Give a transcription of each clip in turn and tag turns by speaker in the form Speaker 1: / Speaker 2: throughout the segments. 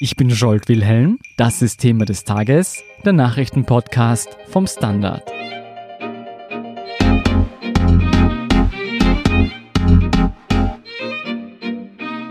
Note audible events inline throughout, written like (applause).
Speaker 1: Ich bin Jolt Wilhelm, das ist Thema des Tages, der Nachrichtenpodcast vom Standard.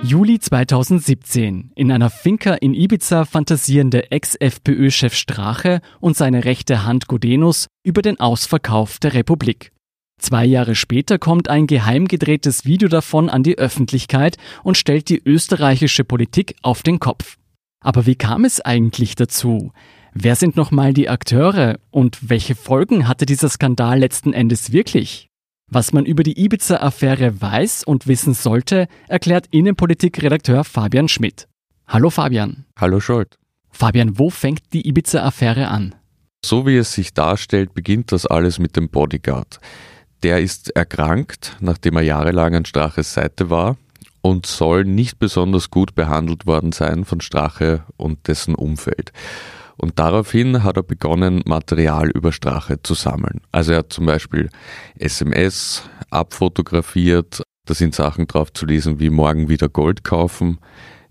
Speaker 1: Juli 2017. In einer Finca in Ibiza fantasieren der Ex-FPÖ-Chef Strache und seine rechte Hand Godenus über den Ausverkauf der Republik. Zwei Jahre später kommt ein geheim gedrehtes Video davon an die Öffentlichkeit und stellt die österreichische Politik auf den Kopf. Aber wie kam es eigentlich dazu? Wer sind nochmal die Akteure und welche Folgen hatte dieser Skandal letzten Endes wirklich? Was man über die Ibiza-Affäre weiß und wissen sollte, erklärt Innenpolitik-Redakteur Fabian Schmidt. Hallo Fabian.
Speaker 2: Hallo Scholt.
Speaker 1: Fabian, wo fängt die Ibiza-Affäre an?
Speaker 2: So wie es sich darstellt, beginnt das alles mit dem Bodyguard. Der ist erkrankt, nachdem er jahrelang an Straches Seite war und soll nicht besonders gut behandelt worden sein von Strache und dessen Umfeld. Und daraufhin hat er begonnen, Material über Strache zu sammeln. Also er hat zum Beispiel SMS abfotografiert, da sind Sachen drauf zu lesen wie morgen wieder Gold kaufen.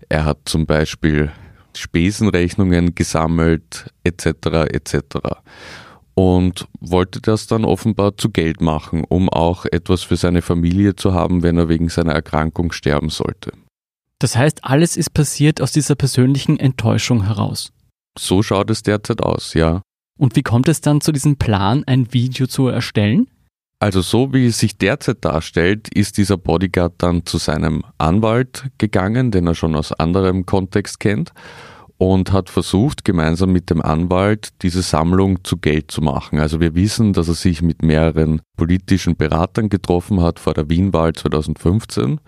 Speaker 2: Er hat zum Beispiel Spesenrechnungen gesammelt, etc. etc. Und wollte das dann offenbar zu Geld machen, um auch etwas für seine Familie zu haben, wenn er wegen seiner Erkrankung sterben sollte.
Speaker 1: Das heißt, alles ist passiert aus dieser persönlichen Enttäuschung heraus.
Speaker 2: So schaut es derzeit aus, ja.
Speaker 1: Und wie kommt es dann zu diesem Plan, ein Video zu erstellen?
Speaker 2: Also so wie es sich derzeit darstellt, ist dieser Bodyguard dann zu seinem Anwalt gegangen, den er schon aus anderem Kontext kennt, und hat versucht, gemeinsam mit dem Anwalt diese Sammlung zu Geld zu machen. Also wir wissen, dass er sich mit mehreren politischen Beratern getroffen hat vor der Wienwahl 2015.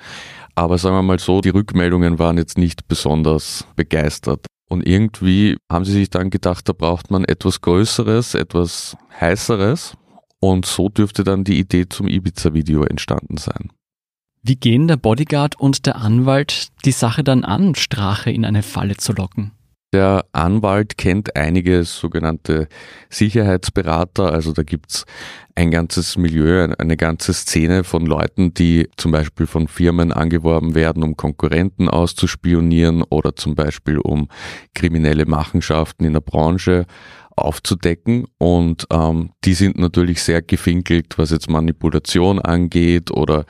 Speaker 2: Aber sagen wir mal so, die Rückmeldungen waren jetzt nicht besonders begeistert. Und irgendwie haben sie sich dann gedacht, da braucht man etwas Größeres, etwas Heißeres. Und so dürfte dann die Idee zum Ibiza-Video entstanden sein.
Speaker 1: Wie gehen der Bodyguard und der Anwalt die Sache dann an, Strache in eine Falle zu locken?
Speaker 2: Der Anwalt kennt einige sogenannte Sicherheitsberater, also da gibt's ein ganzes Milieu, eine ganze Szene von Leuten, die zum Beispiel von Firmen angeworben werden, um Konkurrenten auszuspionieren oder zum Beispiel um kriminelle Machenschaften in der Branche aufzudecken. Und ähm, die sind natürlich sehr gefinkelt, was jetzt Manipulation angeht oder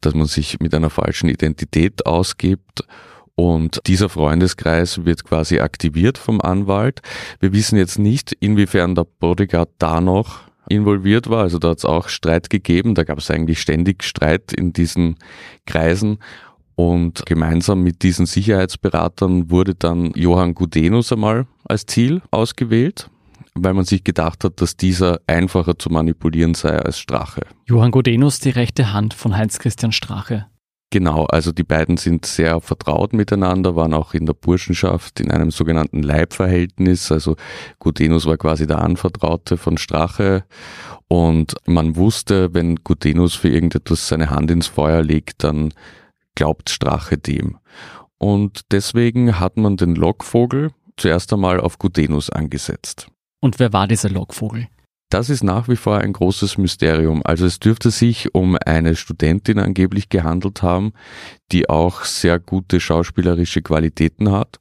Speaker 2: dass man sich mit einer falschen Identität ausgibt und dieser Freundeskreis wird quasi aktiviert vom Anwalt. Wir wissen jetzt nicht, inwiefern der Bodyguard da noch involviert war. Also da hat es auch Streit gegeben. Da gab es eigentlich ständig Streit in diesen Kreisen. Und gemeinsam mit diesen Sicherheitsberatern wurde dann Johann Gudenus einmal als Ziel ausgewählt, weil man sich gedacht hat, dass dieser einfacher zu manipulieren sei als Strache.
Speaker 1: Johann Gudenus, die rechte Hand von Heinz-Christian Strache.
Speaker 2: Genau, also die beiden sind sehr vertraut miteinander, waren auch in der Burschenschaft in einem sogenannten Leibverhältnis. Also Gutenus war quasi der Anvertraute von Strache und man wusste, wenn Gutenus für irgendetwas seine Hand ins Feuer legt, dann glaubt Strache dem. Und deswegen hat man den Lockvogel zuerst einmal auf Gutenus angesetzt.
Speaker 1: Und wer war dieser Lockvogel?
Speaker 2: Das ist nach wie vor ein großes Mysterium. Also es dürfte sich um eine Studentin angeblich gehandelt haben, die auch sehr gute schauspielerische Qualitäten hat.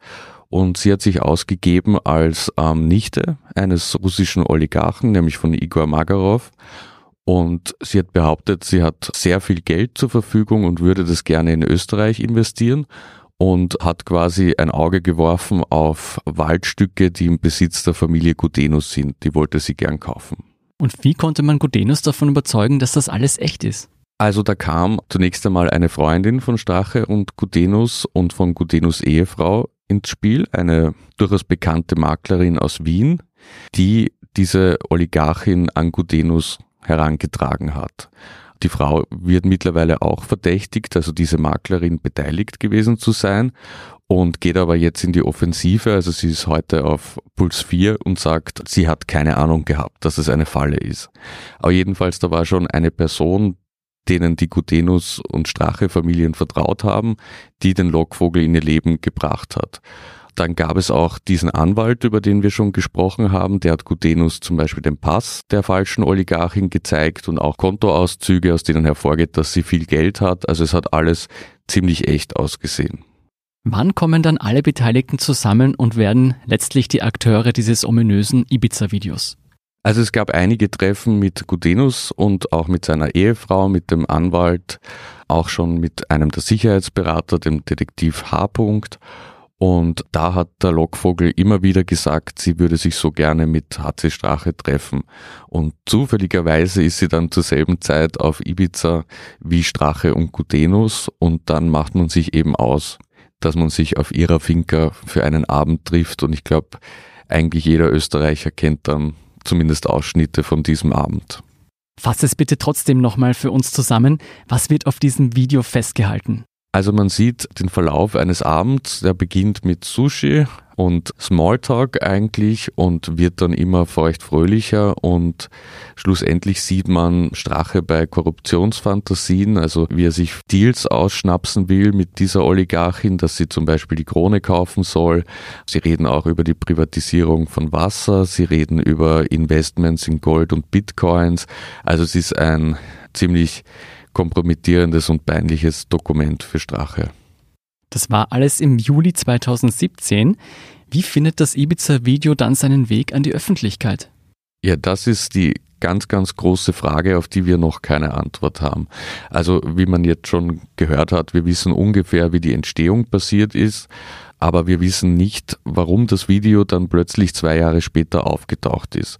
Speaker 2: Und sie hat sich ausgegeben als ähm, Nichte eines russischen Oligarchen, nämlich von Igor Magarov. Und sie hat behauptet, sie hat sehr viel Geld zur Verfügung und würde das gerne in Österreich investieren und hat quasi ein Auge geworfen auf Waldstücke, die im Besitz der Familie Gudenus sind. Die wollte sie gern kaufen.
Speaker 1: Und wie konnte man Gudenus davon überzeugen, dass das alles echt ist?
Speaker 2: Also da kam zunächst einmal eine Freundin von Strache und Gudenus und von Gudenus Ehefrau ins Spiel, eine durchaus bekannte Maklerin aus Wien, die diese Oligarchin an Gudenus herangetragen hat. Die Frau wird mittlerweile auch verdächtigt, also diese Maklerin beteiligt gewesen zu sein und geht aber jetzt in die Offensive. Also sie ist heute auf Puls 4 und sagt, sie hat keine Ahnung gehabt, dass es eine Falle ist. Aber jedenfalls, da war schon eine Person, denen die Gutenus und Strache-Familien vertraut haben, die den Lockvogel in ihr Leben gebracht hat. Dann gab es auch diesen Anwalt, über den wir schon gesprochen haben. Der hat Gutenus zum Beispiel den Pass der falschen Oligarchin gezeigt und auch Kontoauszüge, aus denen hervorgeht, dass sie viel Geld hat. Also es hat alles ziemlich echt ausgesehen.
Speaker 1: Wann kommen dann alle Beteiligten zusammen und werden letztlich die Akteure dieses ominösen Ibiza-Videos?
Speaker 2: Also es gab einige Treffen mit Gudenus und auch mit seiner Ehefrau, mit dem Anwalt, auch schon mit einem der Sicherheitsberater, dem Detektiv H. -Punkt. Und da hat der Lockvogel immer wieder gesagt, sie würde sich so gerne mit HC Strache treffen. Und zufälligerweise ist sie dann zur selben Zeit auf Ibiza wie Strache und Gutenus und dann macht man sich eben aus, dass man sich auf ihrer Finca für einen Abend trifft. Und ich glaube, eigentlich jeder Österreicher kennt dann zumindest Ausschnitte von diesem Abend.
Speaker 1: Fass es bitte trotzdem nochmal für uns zusammen. Was wird auf diesem Video festgehalten?
Speaker 2: Also man sieht den Verlauf eines Abends, der beginnt mit Sushi und Smalltalk eigentlich und wird dann immer feucht fröhlicher und schlussendlich sieht man Strache bei Korruptionsfantasien, also wie er sich Deals ausschnapsen will mit dieser Oligarchin, dass sie zum Beispiel die Krone kaufen soll. Sie reden auch über die Privatisierung von Wasser, sie reden über Investments in Gold und Bitcoins. Also es ist ein ziemlich kompromittierendes und peinliches Dokument für Strache.
Speaker 1: Das war alles im Juli 2017. Wie findet das Ibiza-Video dann seinen Weg an die Öffentlichkeit?
Speaker 2: Ja, das ist die ganz, ganz große Frage, auf die wir noch keine Antwort haben. Also, wie man jetzt schon gehört hat, wir wissen ungefähr, wie die Entstehung passiert ist, aber wir wissen nicht, warum das Video dann plötzlich zwei Jahre später aufgetaucht ist.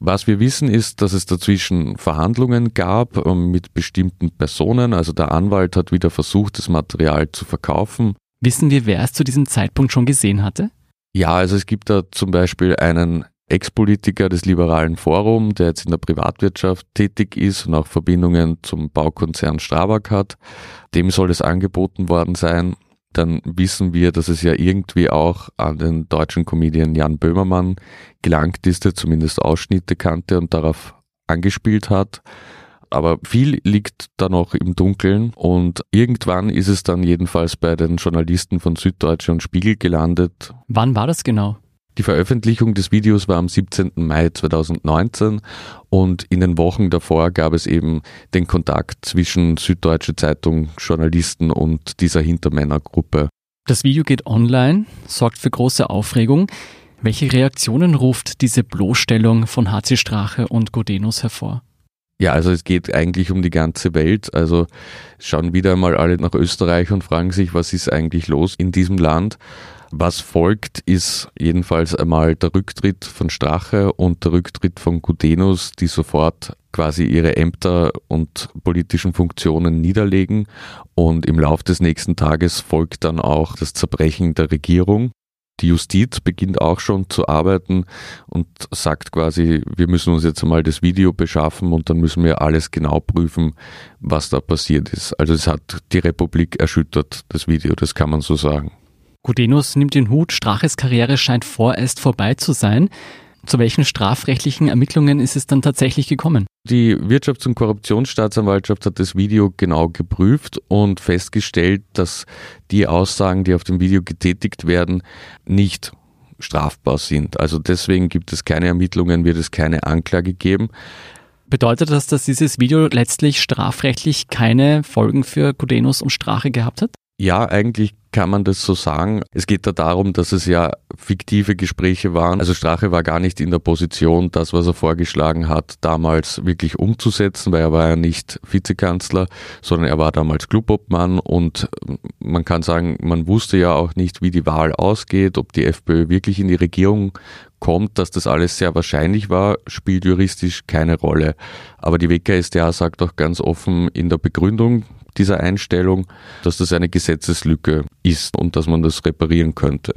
Speaker 2: Was wir wissen ist, dass es dazwischen Verhandlungen gab ähm, mit bestimmten Personen. Also der Anwalt hat wieder versucht, das Material zu verkaufen.
Speaker 1: Wissen wir, wer es zu diesem Zeitpunkt schon gesehen hatte?
Speaker 2: Ja, also es gibt da zum Beispiel einen Ex-Politiker des Liberalen Forum, der jetzt in der Privatwirtschaft tätig ist und auch Verbindungen zum Baukonzern Strabag hat. Dem soll es angeboten worden sein dann wissen wir, dass es ja irgendwie auch an den deutschen Comedian Jan Böhmermann gelangt ist, der zumindest Ausschnitte kannte und darauf angespielt hat. Aber viel liegt da noch im Dunkeln und irgendwann ist es dann jedenfalls bei den Journalisten von Süddeutsche und Spiegel gelandet.
Speaker 1: Wann war das genau?
Speaker 2: Die Veröffentlichung des Videos war am 17. Mai 2019 und in den Wochen davor gab es eben den Kontakt zwischen Süddeutsche Zeitung, Journalisten und dieser Hintermännergruppe.
Speaker 1: Das Video geht online, sorgt für große Aufregung. Welche Reaktionen ruft diese Bloßstellung von HC Strache und Godenus hervor?
Speaker 2: Ja, also es geht eigentlich um die ganze Welt. Also schauen wieder einmal alle nach Österreich und fragen sich, was ist eigentlich los in diesem Land. Was folgt, ist jedenfalls einmal der Rücktritt von Strache und der Rücktritt von Gudenus, die sofort quasi ihre Ämter und politischen Funktionen niederlegen. Und im Lauf des nächsten Tages folgt dann auch das Zerbrechen der Regierung. Die Justiz beginnt auch schon zu arbeiten und sagt quasi, wir müssen uns jetzt einmal das Video beschaffen und dann müssen wir alles genau prüfen, was da passiert ist. Also es hat die Republik erschüttert, das Video, das kann man so sagen.
Speaker 1: Gudenus nimmt den Hut, Straches Karriere scheint vorerst vorbei zu sein. Zu welchen strafrechtlichen Ermittlungen ist es dann tatsächlich gekommen?
Speaker 2: Die Wirtschafts- und Korruptionsstaatsanwaltschaft hat das Video genau geprüft und festgestellt, dass die Aussagen, die auf dem Video getätigt werden, nicht strafbar sind. Also deswegen gibt es keine Ermittlungen, wird es keine Anklage geben.
Speaker 1: Bedeutet das, dass dieses Video letztlich strafrechtlich keine Folgen für Gudenus und Strache gehabt hat?
Speaker 2: Ja, eigentlich kann man das so sagen. Es geht da darum, dass es ja fiktive Gespräche waren. Also Strache war gar nicht in der Position, das, was er vorgeschlagen hat, damals wirklich umzusetzen, weil er war ja nicht Vizekanzler, sondern er war damals Clubobmann und man kann sagen, man wusste ja auch nicht, wie die Wahl ausgeht, ob die FPÖ wirklich in die Regierung kommt, dass das alles sehr wahrscheinlich war, spielt juristisch keine Rolle. Aber die WKStA sagt auch ganz offen in der Begründung, dieser Einstellung, dass das eine Gesetzeslücke ist und dass man das reparieren könnte.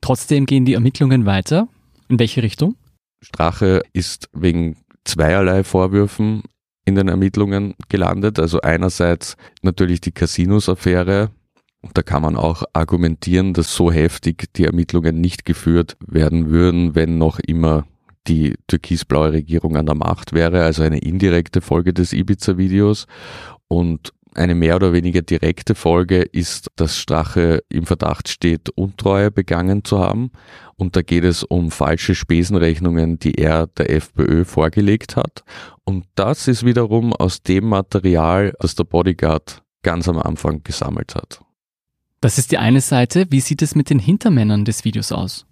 Speaker 1: Trotzdem gehen die Ermittlungen weiter. In welche Richtung?
Speaker 2: Strache ist wegen zweierlei Vorwürfen in den Ermittlungen gelandet. Also einerseits natürlich die Casinos-Affäre. Da kann man auch argumentieren, dass so heftig die Ermittlungen nicht geführt werden würden, wenn noch immer die türkisblaue Regierung an der Macht wäre, also eine indirekte Folge des Ibiza-Videos. Und eine mehr oder weniger direkte Folge ist, dass Strache im Verdacht steht, Untreue begangen zu haben. Und da geht es um falsche Spesenrechnungen, die er der FPÖ vorgelegt hat. Und das ist wiederum aus dem Material, das der Bodyguard ganz am Anfang gesammelt hat.
Speaker 1: Das ist die eine Seite. Wie sieht es mit den Hintermännern des Videos aus?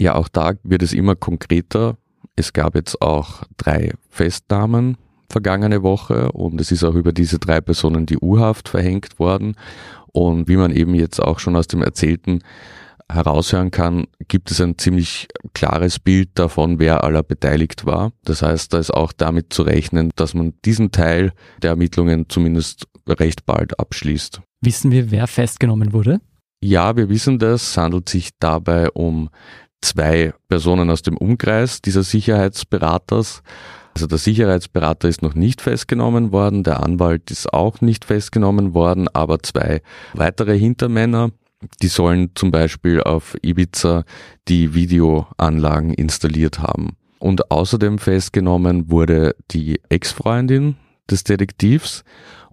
Speaker 2: Ja, auch da wird es immer konkreter. Es gab jetzt auch drei Festnahmen vergangene Woche und es ist auch über diese drei Personen die U-Haft verhängt worden. Und wie man eben jetzt auch schon aus dem Erzählten heraushören kann, gibt es ein ziemlich klares Bild davon, wer aller beteiligt war. Das heißt, da ist auch damit zu rechnen, dass man diesen Teil der Ermittlungen zumindest recht bald abschließt.
Speaker 1: Wissen wir, wer festgenommen wurde?
Speaker 2: Ja, wir wissen das. Es handelt sich dabei um zwei Personen aus dem Umkreis dieser Sicherheitsberaters. Also der Sicherheitsberater ist noch nicht festgenommen worden, der Anwalt ist auch nicht festgenommen worden, aber zwei weitere Hintermänner, die sollen zum Beispiel auf Ibiza die Videoanlagen installiert haben. Und außerdem festgenommen wurde die Ex-Freundin des Detektivs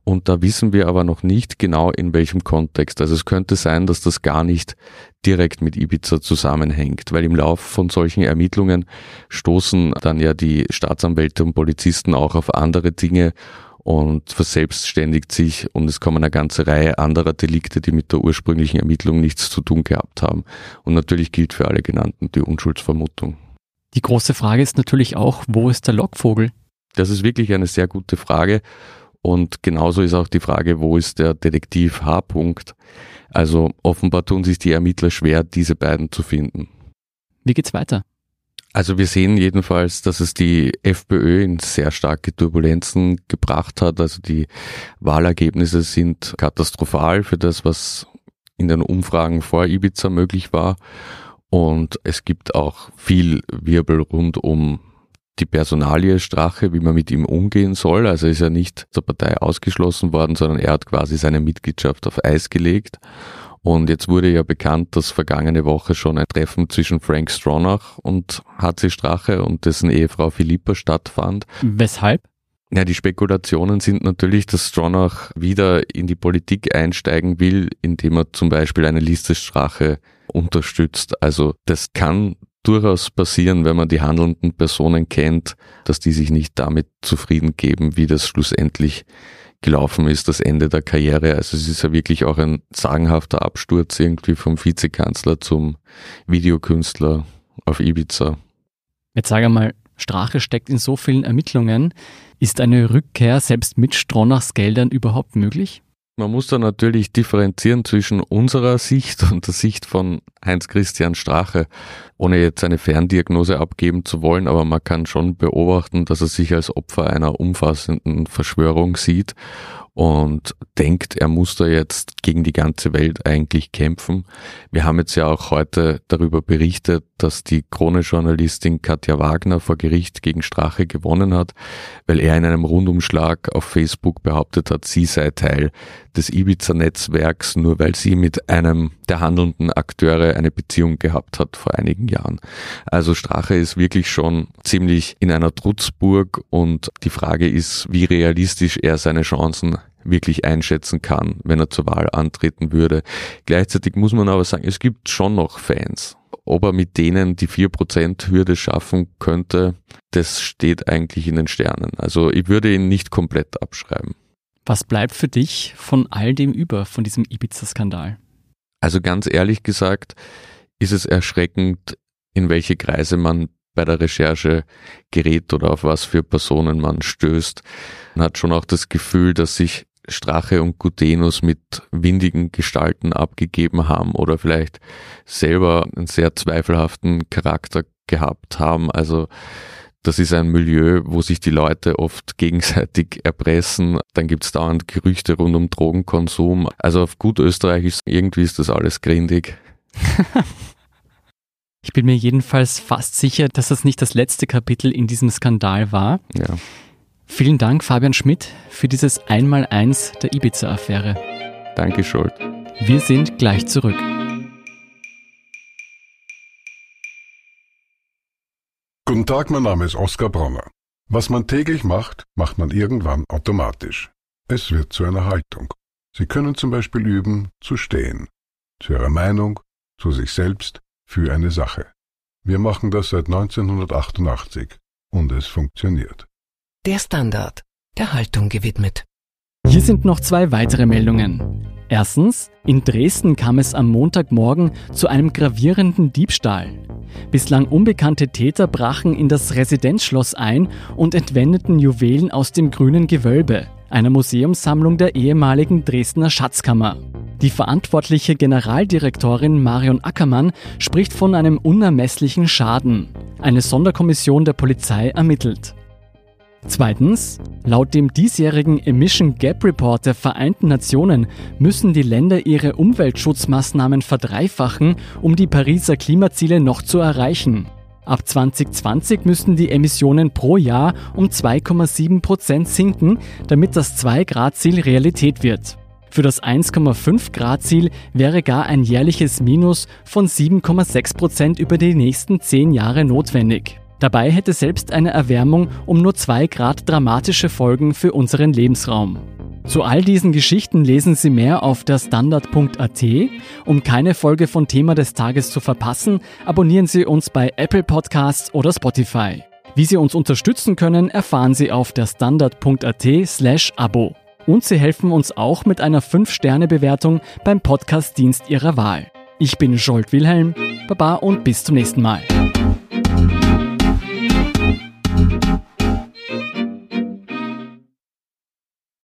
Speaker 2: und da wissen wir aber noch nicht genau in welchem Kontext. Also es könnte sein, dass das gar nicht direkt mit Ibiza zusammenhängt, weil im Lauf von solchen Ermittlungen stoßen dann ja die Staatsanwälte und Polizisten auch auf andere Dinge und verselbstständigt sich und es kommen eine ganze Reihe anderer Delikte, die mit der ursprünglichen Ermittlung nichts zu tun gehabt haben. Und natürlich gilt für alle genannten die Unschuldsvermutung.
Speaker 1: Die große Frage ist natürlich auch, wo ist der Lockvogel?
Speaker 2: Das ist wirklich eine sehr gute Frage. Und genauso ist auch die Frage, wo ist der Detektiv H. -Punkt? Also offenbar tun sich die Ermittler schwer, diese beiden zu finden.
Speaker 1: Wie geht's weiter?
Speaker 2: Also wir sehen jedenfalls, dass es die FPÖ in sehr starke Turbulenzen gebracht hat. Also die Wahlergebnisse sind katastrophal für das, was in den Umfragen vor Ibiza möglich war. Und es gibt auch viel Wirbel rund um die Personalie Strache, wie man mit ihm umgehen soll. Also ist er nicht zur Partei ausgeschlossen worden, sondern er hat quasi seine Mitgliedschaft auf Eis gelegt. Und jetzt wurde ja bekannt, dass vergangene Woche schon ein Treffen zwischen Frank Stronach und HC Strache und dessen Ehefrau Philippa stattfand.
Speaker 1: Weshalb?
Speaker 2: Ja, die Spekulationen sind natürlich, dass Stronach wieder in die Politik einsteigen will, indem er zum Beispiel eine Liste Strache unterstützt. Also das kann durchaus passieren, wenn man die handelnden Personen kennt, dass die sich nicht damit zufrieden geben, wie das schlussendlich gelaufen ist, das Ende der Karriere. Also es ist ja wirklich auch ein sagenhafter Absturz irgendwie vom Vizekanzler zum Videokünstler auf Ibiza.
Speaker 1: Jetzt sage mal, Strache steckt in so vielen Ermittlungen. Ist eine Rückkehr selbst mit Stronachs Geldern überhaupt möglich?
Speaker 2: Man muss da natürlich differenzieren zwischen unserer Sicht und der Sicht von Heinz-Christian Strache, ohne jetzt eine Ferndiagnose abgeben zu wollen, aber man kann schon beobachten, dass er sich als Opfer einer umfassenden Verschwörung sieht und denkt, er muss da jetzt gegen die ganze Welt eigentlich kämpfen. Wir haben jetzt ja auch heute darüber berichtet, dass die Krone-Journalistin Katja Wagner vor Gericht gegen Strache gewonnen hat, weil er in einem Rundumschlag auf Facebook behauptet hat, sie sei Teil des Ibiza-Netzwerks, nur weil sie mit einem der handelnden Akteure eine Beziehung gehabt hat vor einigen Jahren. Also Strache ist wirklich schon ziemlich in einer Trutzburg und die Frage ist, wie realistisch er seine Chancen wirklich einschätzen kann, wenn er zur Wahl antreten würde. Gleichzeitig muss man aber sagen, es gibt schon noch Fans. Ob er mit denen die 4%-Hürde schaffen könnte, das steht eigentlich in den Sternen. Also ich würde ihn nicht komplett abschreiben.
Speaker 1: Was bleibt für dich von all dem über, von diesem Ibiza-Skandal?
Speaker 2: Also ganz ehrlich gesagt, ist es erschreckend, in welche Kreise man bei der Recherche gerät oder auf was für Personen man stößt. Man hat schon auch das Gefühl, dass sich Strache und Gutenus mit windigen Gestalten abgegeben haben oder vielleicht selber einen sehr zweifelhaften Charakter gehabt haben. Also das ist ein Milieu, wo sich die Leute oft (laughs) gegenseitig erpressen. Dann gibt's dauernd Gerüchte rund um Drogenkonsum. Also auf gut Österreichisch, irgendwie ist das alles grindig.
Speaker 1: ich bin mir jedenfalls fast sicher, dass das nicht das letzte Kapitel in diesem Skandal war.
Speaker 2: Ja.
Speaker 1: Vielen Dank, Fabian Schmidt, für dieses Einmaleins der Ibiza-Affäre.
Speaker 2: Danke, Schuld.
Speaker 1: Wir sind gleich zurück.
Speaker 3: Guten Tag, mein Name ist Oskar Bronner. Was man täglich macht, macht man irgendwann automatisch. Es wird zu einer Haltung. Sie können zum Beispiel üben, zu stehen. Zu Ihrer Meinung, zu sich selbst, für eine Sache. Wir machen das seit 1988 und es funktioniert.
Speaker 4: Der Standard, der Haltung gewidmet.
Speaker 1: Hier sind noch zwei weitere Meldungen. Erstens, in Dresden kam es am Montagmorgen zu einem gravierenden Diebstahl. Bislang unbekannte Täter brachen in das Residenzschloss ein und entwendeten Juwelen aus dem grünen Gewölbe, einer Museumssammlung der ehemaligen Dresdner Schatzkammer. Die verantwortliche Generaldirektorin Marion Ackermann spricht von einem unermesslichen Schaden. Eine Sonderkommission der Polizei ermittelt. Zweitens, laut dem diesjährigen Emission Gap Report der Vereinten Nationen müssen die Länder ihre Umweltschutzmaßnahmen verdreifachen, um die Pariser Klimaziele noch zu erreichen. Ab 2020 müssten die Emissionen pro Jahr um 2,7 Prozent sinken, damit das 2-Grad-Ziel Realität wird. Für das 1,5 Grad Ziel wäre gar ein jährliches Minus von 7,6 Prozent über die nächsten 10 Jahre notwendig. Dabei hätte selbst eine Erwärmung um nur 2 Grad dramatische Folgen für unseren Lebensraum. Zu all diesen Geschichten lesen Sie mehr auf der Standard.at. Um keine Folge von Thema des Tages zu verpassen, abonnieren Sie uns bei Apple Podcasts oder Spotify. Wie Sie uns unterstützen können, erfahren Sie auf der Standard.at slash Abo. Und Sie helfen uns auch mit einer 5-Sterne-Bewertung beim Podcast-Dienst Ihrer Wahl. Ich bin Scholt Wilhelm, Baba und bis zum nächsten Mal.